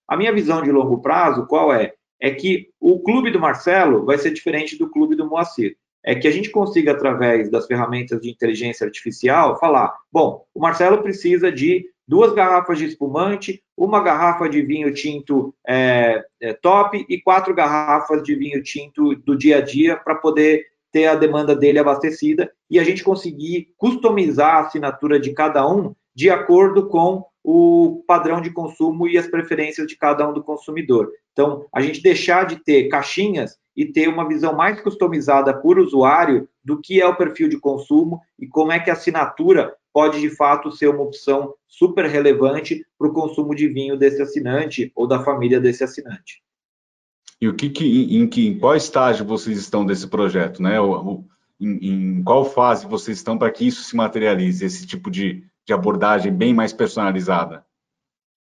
A minha visão de longo prazo, qual é? É que o clube do Marcelo vai ser diferente do clube do Moacir. É que a gente consiga, através das ferramentas de inteligência artificial, falar: bom, o Marcelo precisa de duas garrafas de espumante, uma garrafa de vinho tinto é, é, top e quatro garrafas de vinho tinto do dia a dia para poder ter a demanda dele abastecida e a gente conseguir customizar a assinatura de cada um de acordo com o padrão de consumo e as preferências de cada um do consumidor. Então, a gente deixar de ter caixinhas e ter uma visão mais customizada por usuário do que é o perfil de consumo e como é que a assinatura pode de fato ser uma opção super relevante para o consumo de vinho desse assinante ou da família desse assinante. E o que, que em, que, em qual estágio vocês estão desse projeto, né? O, em, em, qual fase vocês estão para que isso se materialize, esse tipo de, de abordagem bem mais personalizada?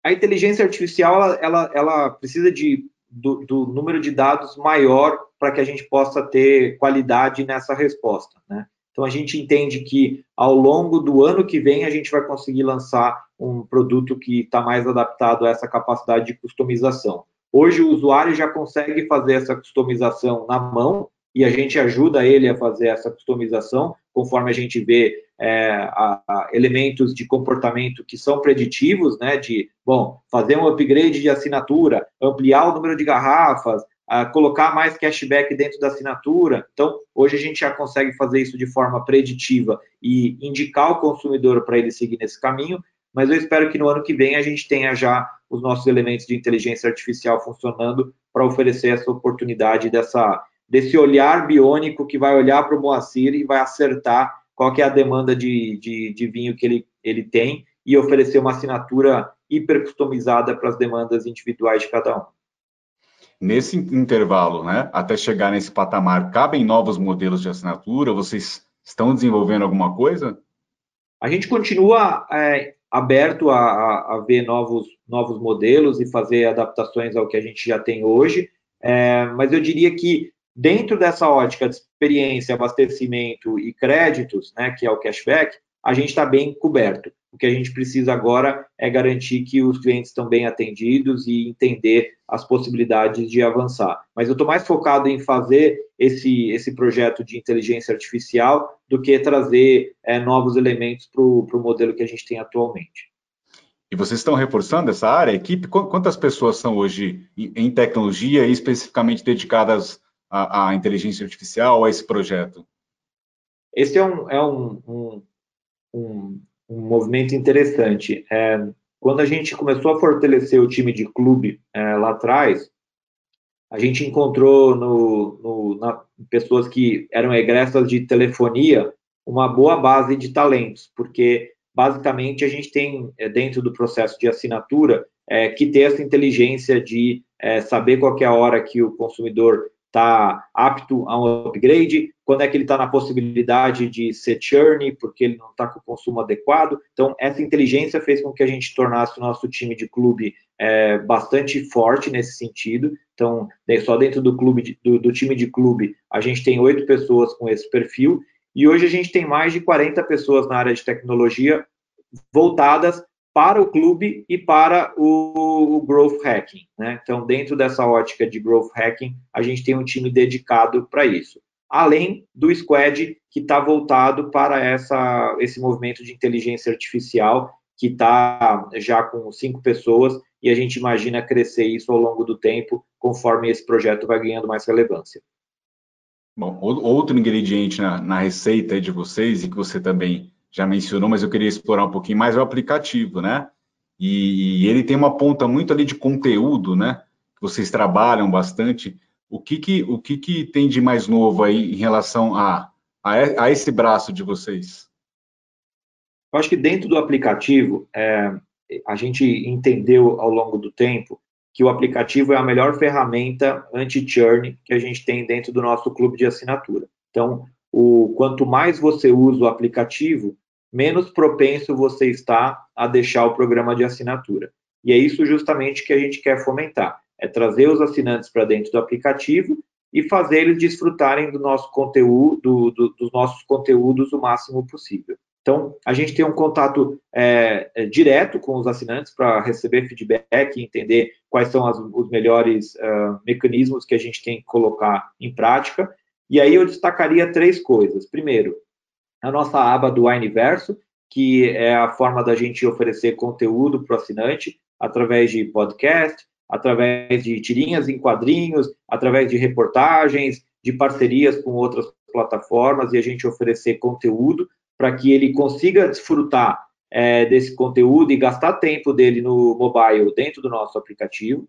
A inteligência artificial ela, ela, ela precisa de, do, do, número de dados maior para que a gente possa ter qualidade nessa resposta, né? Então a gente entende que ao longo do ano que vem a gente vai conseguir lançar um produto que está mais adaptado a essa capacidade de customização. Hoje o usuário já consegue fazer essa customização na mão e a gente ajuda ele a fazer essa customização conforme a gente vê é, a, a elementos de comportamento que são preditivos, né? De bom, fazer um upgrade de assinatura, ampliar o número de garrafas, a colocar mais cashback dentro da assinatura. Então, hoje a gente já consegue fazer isso de forma preditiva e indicar o consumidor para ele seguir nesse caminho mas eu espero que no ano que vem a gente tenha já os nossos elementos de inteligência artificial funcionando para oferecer essa oportunidade dessa, desse olhar biônico que vai olhar para o Moacir e vai acertar qual é a demanda de, de, de vinho que ele, ele tem e oferecer uma assinatura hiper customizada para as demandas individuais de cada um. Nesse intervalo, né, até chegar nesse patamar, cabem novos modelos de assinatura? Vocês estão desenvolvendo alguma coisa? A gente continua é, aberto a, a, ver novos, novos modelos e fazer adaptações ao que a gente já tem hoje, é, mas eu diria que dentro dessa ótica de experiência, abastecimento e créditos, né, que é o cashback, a gente está bem coberto. O que a gente precisa agora é garantir que os clientes estão bem atendidos e entender as possibilidades de avançar. Mas eu estou mais focado em fazer esse, esse projeto de inteligência artificial do que trazer é, novos elementos para o modelo que a gente tem atualmente. E vocês estão reforçando essa área, equipe? Quantas pessoas são hoje em tecnologia e especificamente dedicadas à inteligência artificial, a esse projeto? Esse é um, é um, um, um um movimento interessante. É, quando a gente começou a fortalecer o time de clube é, lá atrás, a gente encontrou no, no, na, pessoas que eram egressas de telefonia uma boa base de talentos, porque basicamente a gente tem é, dentro do processo de assinatura é, que ter essa inteligência de é, saber qual é a hora que o consumidor está apto a um upgrade, quando é que ele está na possibilidade de ser churn, porque ele não está com o consumo adequado. Então, essa inteligência fez com que a gente tornasse o nosso time de clube é, bastante forte nesse sentido. Então, só dentro do clube do, do time de clube, a gente tem oito pessoas com esse perfil, e hoje a gente tem mais de 40 pessoas na área de tecnologia voltadas para o clube e para o, o growth hacking. Né? Então, dentro dessa ótica de growth hacking, a gente tem um time dedicado para isso. Além do squad que está voltado para essa, esse movimento de inteligência artificial, que está já com cinco pessoas, e a gente imagina crescer isso ao longo do tempo, conforme esse projeto vai ganhando mais relevância. Bom, outro ingrediente na, na receita de vocês, e que você também já mencionou, mas eu queria explorar um pouquinho mais o aplicativo, né? E, e, ele tem uma ponta muito ali de conteúdo, né? vocês trabalham bastante. O que que, o que, que tem de mais novo aí em relação a, a, a esse braço de vocês? Eu acho que dentro do aplicativo, é, a gente entendeu ao longo do tempo que o aplicativo é a melhor ferramenta anti-churn que a gente tem dentro do nosso clube de assinatura. Então, o quanto mais você usa o aplicativo, menos propenso você está a deixar o programa de assinatura. E é isso justamente que a gente quer fomentar, é trazer os assinantes para dentro do aplicativo e fazer eles desfrutarem do nosso conteúdo, do, do, dos nossos conteúdos o máximo possível. Então, a gente tem um contato é, é, direto com os assinantes para receber feedback e entender quais são as, os melhores uh, mecanismos que a gente tem que colocar em prática. E aí eu destacaria três coisas. Primeiro, a nossa aba do Wineverso, que é a forma da gente oferecer conteúdo para o assinante através de podcast, através de tirinhas em quadrinhos, através de reportagens, de parcerias com outras plataformas e a gente oferecer conteúdo para que ele consiga desfrutar é, desse conteúdo e gastar tempo dele no mobile dentro do nosso aplicativo.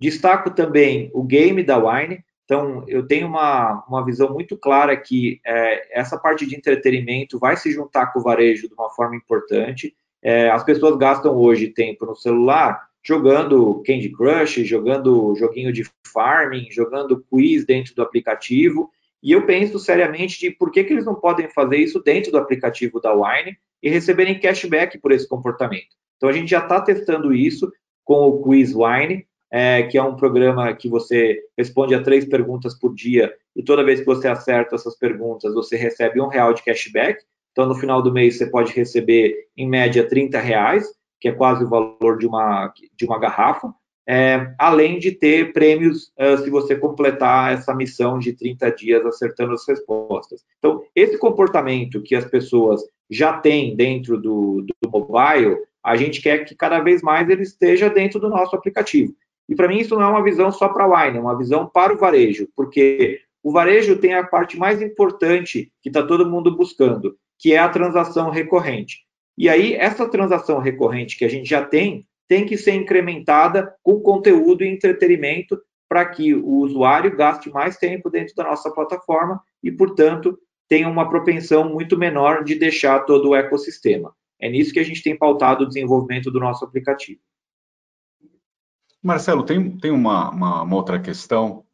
Destaco também o game da Wine, então, eu tenho uma, uma visão muito clara que é, essa parte de entretenimento vai se juntar com o varejo de uma forma importante. É, as pessoas gastam hoje tempo no celular jogando Candy Crush, jogando joguinho de farming, jogando quiz dentro do aplicativo. E eu penso seriamente de por que, que eles não podem fazer isso dentro do aplicativo da Wine e receberem cashback por esse comportamento. Então, a gente já está testando isso com o Quiz Wine é, que é um programa que você responde a três perguntas por dia e toda vez que você acerta essas perguntas, você recebe um real de cashback. Então, no final do mês, você pode receber, em média, 30 reais, que é quase o valor de uma, de uma garrafa, é, além de ter prêmios uh, se você completar essa missão de 30 dias acertando as respostas. Então, esse comportamento que as pessoas já têm dentro do, do mobile, a gente quer que cada vez mais ele esteja dentro do nosso aplicativo. E para mim isso não é uma visão só para a wine, é uma visão para o varejo, porque o varejo tem a parte mais importante que está todo mundo buscando, que é a transação recorrente. E aí, essa transação recorrente que a gente já tem, tem que ser incrementada com conteúdo e entretenimento para que o usuário gaste mais tempo dentro da nossa plataforma e, portanto, tenha uma propensão muito menor de deixar todo o ecossistema. É nisso que a gente tem pautado o desenvolvimento do nosso aplicativo. Marcelo, tem, tem uma, uma, uma, outra questão,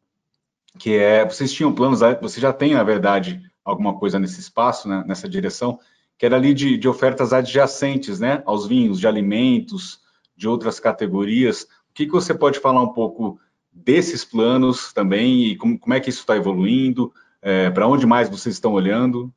que é, vocês tinham planos, você já tem, na verdade, alguma coisa nesse espaço, né, nessa direção, que era ali de, de ofertas adjacentes, né, aos vinhos, de alimentos, de outras categorias. O que, que você pode falar um pouco desses planos também e como, como é que isso está evoluindo? É, Para onde mais vocês estão olhando?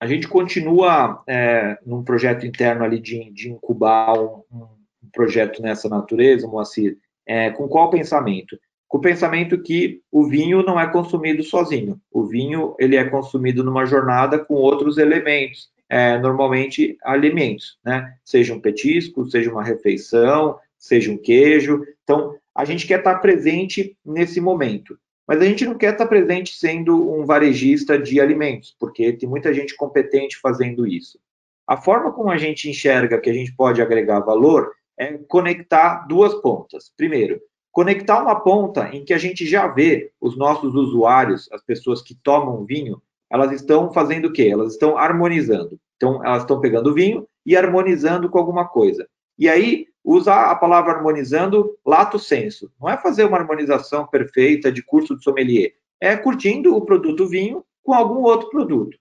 A gente continua é, num projeto interno ali de, de incubar um, um projeto nessa natureza, Moacir, é, com qual pensamento? Com o pensamento que o vinho não é consumido sozinho. O vinho ele é consumido numa jornada com outros elementos, é, normalmente alimentos, né? Seja um petisco, seja uma refeição, seja um queijo. Então, a gente quer estar presente nesse momento. Mas a gente não quer estar presente sendo um varejista de alimentos, porque tem muita gente competente fazendo isso. A forma como a gente enxerga que a gente pode agregar valor é conectar duas pontas. Primeiro, conectar uma ponta em que a gente já vê os nossos usuários, as pessoas que tomam vinho, elas estão fazendo o quê? Elas estão harmonizando. Então, elas estão pegando vinho e harmonizando com alguma coisa. E aí, usar a palavra harmonizando lato senso. Não é fazer uma harmonização perfeita de curso de sommelier. É curtindo o produto vinho com algum outro produto.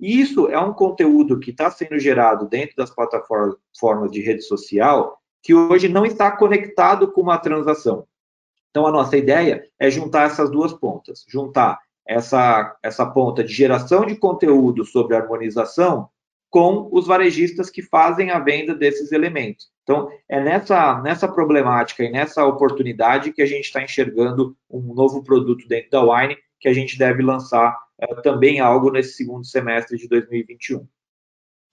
E isso é um conteúdo que está sendo gerado dentro das plataformas de rede social que hoje não está conectado com uma transação. Então, a nossa ideia é juntar essas duas pontas, juntar essa, essa ponta de geração de conteúdo sobre harmonização com os varejistas que fazem a venda desses elementos. Então, é nessa, nessa problemática e nessa oportunidade que a gente está enxergando um novo produto dentro da Wine, que a gente deve lançar é, também algo nesse segundo semestre de 2021.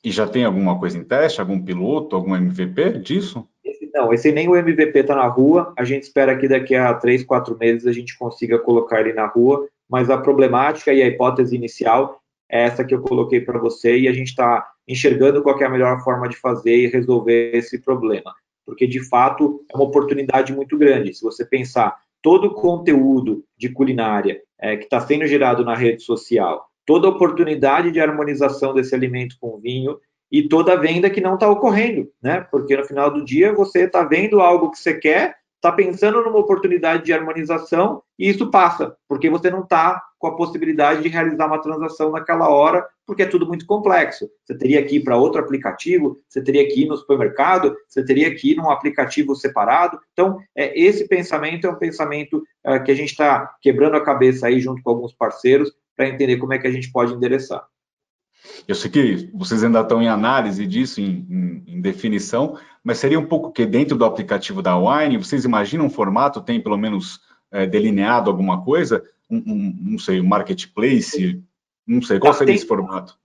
E já tem alguma coisa em teste, algum piloto, algum MVP disso? Não, esse nem o MVP está na rua. A gente espera que daqui a três, quatro meses a gente consiga colocar ele na rua. Mas a problemática e a hipótese inicial é essa que eu coloquei para você e a gente está enxergando qual é a melhor forma de fazer e resolver esse problema. porque de fato é uma oportunidade muito grande. Se você pensar todo o conteúdo de culinária é, que está sendo gerado na rede social, toda a oportunidade de harmonização desse alimento com vinho e toda a venda que não está ocorrendo, né? Porque no final do dia você está vendo algo que você quer, está pensando numa oportunidade de harmonização e isso passa, porque você não está com a possibilidade de realizar uma transação naquela hora, porque é tudo muito complexo. Você teria que ir para outro aplicativo, você teria que ir no supermercado, você teria que ir num aplicativo separado. Então, é, esse pensamento é um pensamento é, que a gente está quebrando a cabeça aí junto com alguns parceiros para entender como é que a gente pode endereçar. Eu sei que vocês ainda estão em análise disso, em, em, em definição, mas seria um pouco que dentro do aplicativo da Wine, vocês imaginam um formato, tem pelo menos é, delineado alguma coisa? Um, um, não sei, um marketplace? Não sei, qual seria tem, esse formato?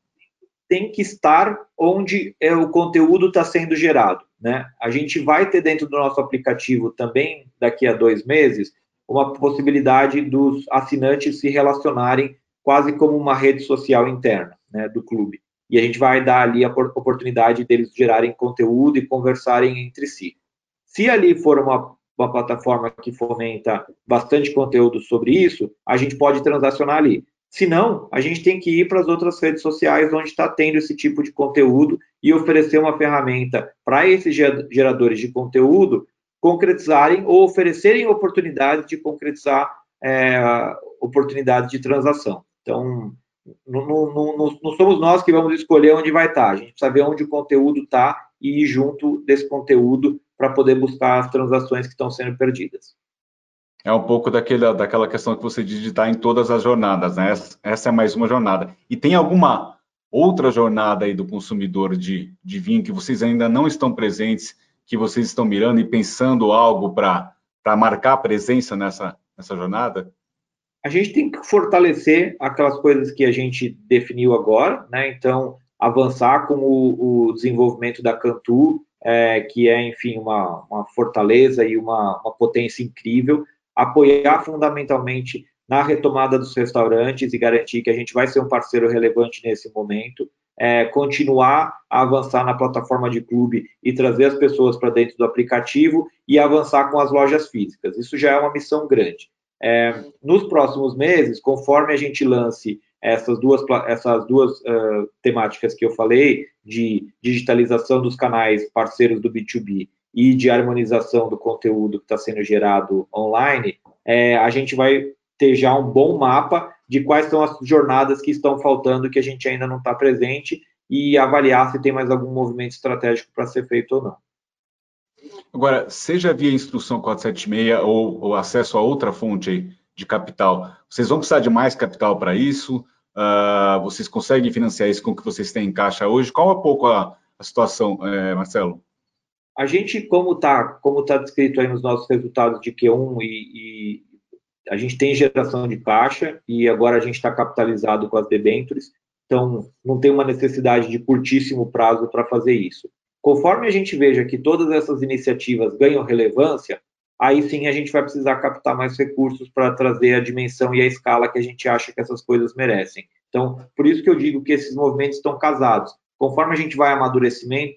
Tem que estar onde é, o conteúdo está sendo gerado. Né? A gente vai ter dentro do nosso aplicativo também, daqui a dois meses, uma possibilidade dos assinantes se relacionarem quase como uma rede social interna né, do clube. E a gente vai dar ali a oportunidade deles gerarem conteúdo e conversarem entre si. Se ali for uma, uma plataforma que fomenta bastante conteúdo sobre isso, a gente pode transacionar ali. Se não, a gente tem que ir para as outras redes sociais onde está tendo esse tipo de conteúdo e oferecer uma ferramenta para esses geradores de conteúdo concretizarem ou oferecerem oportunidades de concretizar é, de transação. Então, não, não, não, não, somos nós que vamos escolher onde vai estar. A gente precisa ver onde o conteúdo está e ir junto desse conteúdo para poder buscar as transações que estão sendo perdidas. É um pouco daquela, daquela questão que você diz de estar em todas as jornadas, né? Essa é mais uma jornada. E tem alguma outra jornada aí do consumidor de, de vinho que vocês ainda não estão presentes, que vocês estão mirando e pensando algo para marcar presença nessa, nessa jornada? A gente tem que fortalecer aquelas coisas que a gente definiu agora, né? Então, avançar com o, o desenvolvimento da Cantu, é, que é, enfim, uma, uma fortaleza e uma, uma, potência incrível, apoiar fundamentalmente na retomada dos restaurantes e garantir que a gente vai ser um parceiro relevante nesse momento, é, continuar a avançar na plataforma de clube e trazer as pessoas para dentro do aplicativo e avançar com as lojas físicas. Isso já é uma missão grande. É, nos próximos meses, conforme a gente lance essas duas, essas duas uh, temáticas que eu falei, de digitalização dos canais parceiros do B2B e de harmonização do conteúdo que está sendo gerado online, é, a gente vai ter já um bom mapa de quais são as jornadas que estão faltando que a gente ainda não está presente e avaliar se tem mais algum movimento estratégico para ser feito ou não. Agora, seja via instrução 476 ou, ou acesso a outra fonte de capital, vocês vão precisar de mais capital para isso? Uh, vocês conseguem financiar isso com o que vocês têm em caixa hoje? Qual é um pouco a, a situação, é, Marcelo? A gente, como está como tá descrito aí nos nossos resultados de Q1 e, e a gente tem geração de caixa e agora a gente está capitalizado com as debêntures, então não tem uma necessidade de curtíssimo prazo para fazer isso. Conforme a gente veja que todas essas iniciativas ganham relevância, aí sim a gente vai precisar captar mais recursos para trazer a dimensão e a escala que a gente acha que essas coisas merecem. Então, por isso que eu digo que esses movimentos estão casados. Conforme a gente vai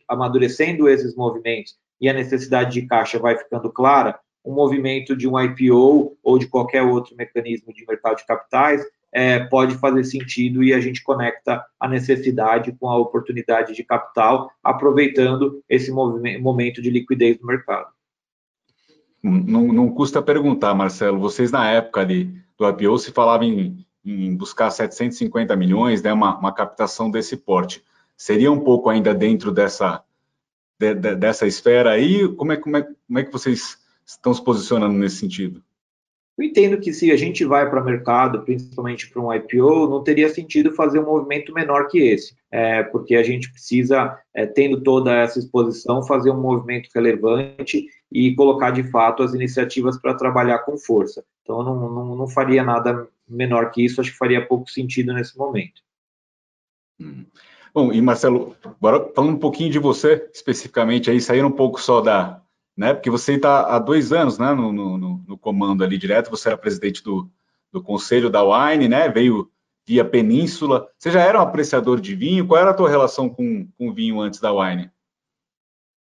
amadurecendo esses movimentos e a necessidade de caixa vai ficando clara, um movimento de um IPO ou de qualquer outro mecanismo de mercado de capitais é, pode fazer sentido e a gente conecta a necessidade com a oportunidade de capital, aproveitando esse momento de liquidez do mercado. Não, não, custa perguntar, Marcelo, vocês na época ali do IPO se falavam em, em buscar 750 milhões, né, uma, uma, captação desse porte. Seria um pouco ainda dentro dessa, de, de, dessa esfera aí? Como é, como, é, como é que vocês estão se posicionando nesse sentido? Eu entendo que se a gente vai para o mercado, principalmente para um IPO, não teria sentido fazer um movimento menor que esse, é, porque a gente precisa, é, tendo toda essa exposição, fazer um movimento relevante e colocar de fato as iniciativas para trabalhar com força. Então, eu não, não, não, faria nada menor que isso, acho que faria pouco sentido nesse momento. Hum. Bom, e Marcelo, agora falando um pouquinho de você especificamente, aí sair um pouco só da, né? Porque você está há dois anos, né, no, no, no, comando ali direto. Você era presidente do, do conselho da Wine, né? Veio via Península. Você já era um apreciador de vinho? Qual era a tua relação com, com vinho antes da Wine?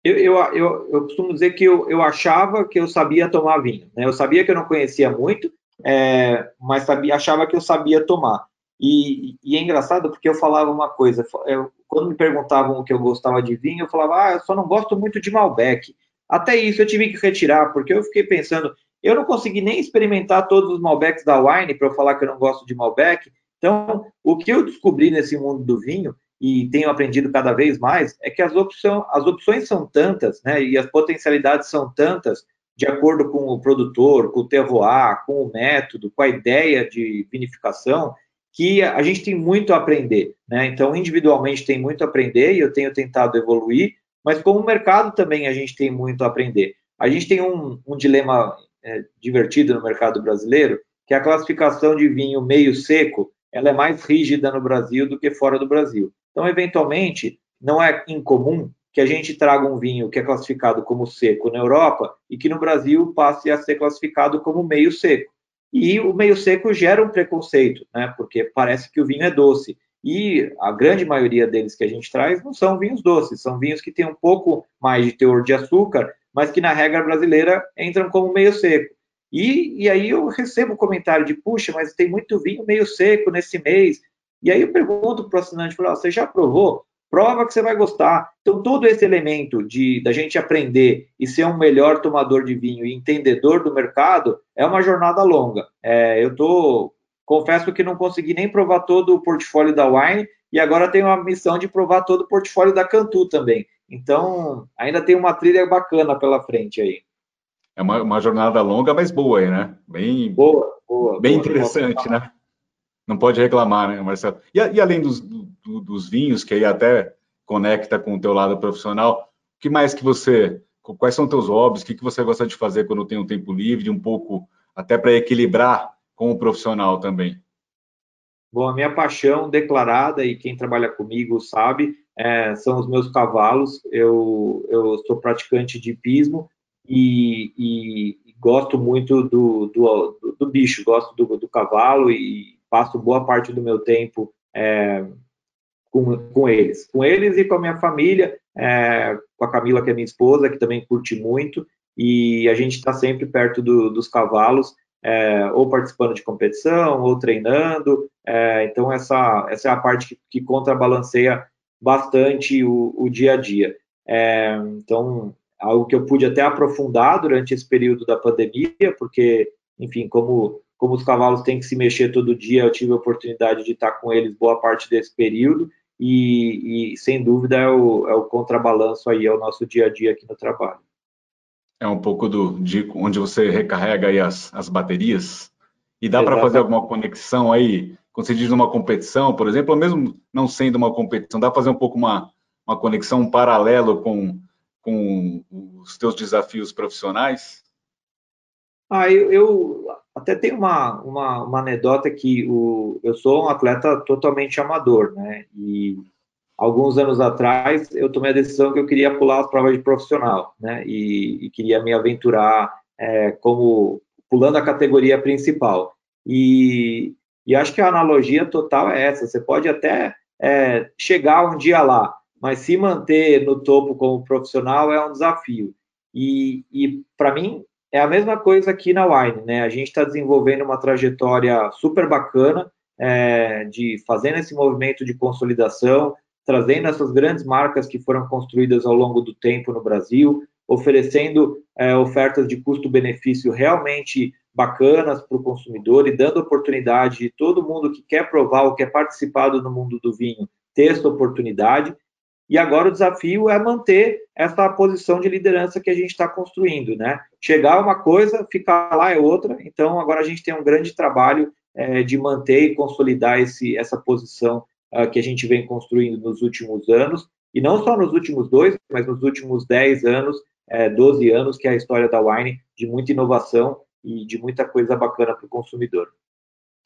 Eu, eu, eu, eu, costumo dizer que eu, eu achava que eu sabia tomar vinho. Né? Eu sabia que eu não conhecia muito, é, mas sabia, achava que eu sabia tomar. E, e, é engraçado porque eu falava uma coisa, eu, quando me perguntavam o que eu gostava de vinho, eu falava, ah, eu só não gosto muito de Malbec. Até isso eu tive que retirar, porque eu fiquei pensando, eu não consegui nem experimentar todos os Malbecs da Wine para eu falar que eu não gosto de Malbec. Então, o que eu descobri nesse mundo do vinho, e tenho aprendido cada vez mais, é que as, opção, as opções são tantas, né, e as potencialidades são tantas, de acordo com o produtor, com o terroir, com o método, com a ideia de vinificação, que a gente tem muito a aprender, né? Então, individualmente tem muito a aprender e eu tenho tentado evoluir, mas como mercado também a gente tem muito a aprender. A gente tem um, um dilema é, divertido no mercado brasileiro, que a classificação de vinho meio seco, ela é mais rígida no Brasil do que fora do Brasil. Então, eventualmente, não é incomum que a gente traga um vinho que é classificado como seco na Europa e que no Brasil passe a ser classificado como meio seco. E o meio seco gera um preconceito, né? Porque parece que o vinho é doce. E a grande maioria deles que a gente traz não são vinhos doces, são vinhos que têm um pouco mais de teor de açúcar, mas que na regra brasileira entram como meio seco. E, e aí eu recebo comentário de, puxa, mas tem muito vinho meio seco nesse mês. E aí eu pergunto para o assinante, você já provou? prova que você vai gostar. Então, todo esse elemento de da gente aprender e ser um melhor tomador de vinho e entendedor do mercado é uma jornada longa. É, eu tô, confesso que não consegui nem provar todo o portfólio da Wine e agora tenho a missão de provar todo o portfólio da Cantu também. Então, ainda tem uma trilha bacana pela frente aí. É uma, uma jornada longa, mas boa aí, né? Bem, boa, boa. Bem boa, interessante, né? Não pode reclamar, né, Marcelo? E, e além dos, do, dos vinhos, que aí até conecta com o teu lado profissional, o que mais que você, quais são teus hobbies, o que, que você gosta de fazer quando tem um tempo livre, um pouco até para equilibrar com o profissional também? Bom, a minha paixão declarada, e quem trabalha comigo sabe, é, são os meus cavalos. Eu, eu sou praticante de hipismo e, e, e gosto muito do, do, do, bicho, gosto do, do cavalo e passo boa parte do meu tempo é, com, com eles. Com eles e com a minha família, é, com a Camila, que é minha esposa, que também curte muito, e a gente está sempre perto do, dos cavalos, é, ou participando de competição, ou treinando. É, então, essa, essa é a parte que, que contrabalanceia bastante o, o dia a dia. É, então, algo que eu pude até aprofundar durante esse período da pandemia, porque, enfim, como como os cavalos têm que se mexer todo dia, eu tive a oportunidade de estar com eles boa parte desse período e, e sem dúvida é o, é o contrabalanço aí, é o nosso dia a dia aqui no trabalho. É um pouco do de onde você recarrega aí as, as baterias e dá para fazer alguma conexão aí, quando você diz uma competição, por exemplo, ou mesmo não sendo uma competição, dá para fazer um pouco uma, uma conexão um paralelo com, com os teus desafios profissionais? Ah, eu, eu até tenho uma, uma, uma, anedota que o, eu sou um atleta totalmente amador, né? E alguns anos atrás eu tomei a decisão que eu queria pular as provas de profissional, né? E, e queria me aventurar é, como pulando a categoria principal. E, e, acho que a analogia total é essa. Você pode até é, chegar um dia lá, mas se manter no topo como profissional é um desafio. E, e para mim, é a mesma coisa aqui na Wine, né? A gente está desenvolvendo uma trajetória super bacana é, de fazendo esse movimento de consolidação, trazendo essas grandes marcas que foram construídas ao longo do tempo no Brasil, oferecendo é, ofertas de custo-benefício realmente bacanas para o consumidor e dando oportunidade de todo mundo que quer provar ou quer participar do mundo do vinho ter essa oportunidade. E agora o desafio é manter essa posição de liderança que a gente está construindo, né? Chegar uma coisa, ficar lá é outra. Então agora a gente tem um grande trabalho é, de manter e consolidar esse, essa posição uh, que a gente vem construindo nos últimos anos e não só nos últimos dois, mas nos últimos 10 anos, é, 12 anos, que é a história da Wine, de muita inovação e de muita coisa bacana para o consumidor.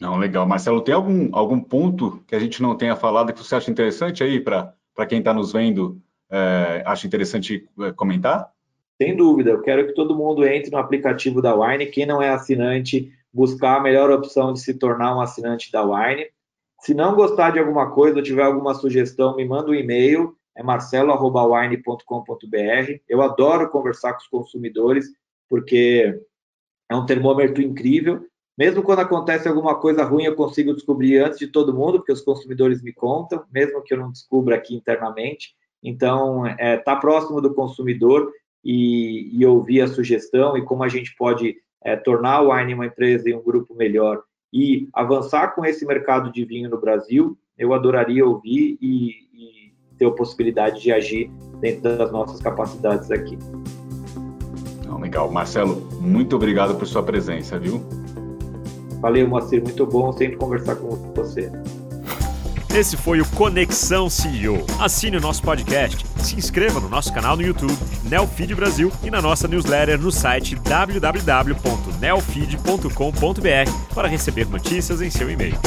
Não, legal. Marcelo, tem algum, algum ponto que a gente não tenha falado que você acha interessante aí para quem está nos vendo, é, acha interessante é, comentar? Sem dúvida, eu quero que todo mundo entre no aplicativo da Wine. Quem não é assinante, buscar a melhor opção de se tornar um assinante da Wine. Se não gostar de alguma coisa ou tiver alguma sugestão, me manda um e-mail é marcelo.wine.com.br. Eu adoro conversar com os consumidores, porque é um termômetro incrível. Mesmo quando acontece alguma coisa ruim, eu consigo descobrir antes de todo mundo, porque os consumidores me contam, mesmo que eu não descubra aqui internamente. Então, é, tá próximo do consumidor e, e, ouvir a sugestão e como a gente pode é, tornar o Wine uma empresa e um grupo melhor e avançar com esse mercado de vinho no Brasil, eu adoraria ouvir e, e ter a possibilidade de agir dentro das nossas capacidades aqui. legal. Marcelo, muito obrigado por sua presença, viu? Valeu, Moacir, muito bom sempre conversar com você. Esse foi o Conexão CEO. Assine o nosso podcast, se inscreva no nosso canal no YouTube, Neofeed Brasil, e na nossa newsletter no site www.neofeed.com.br para receber notícias em seu e-mail.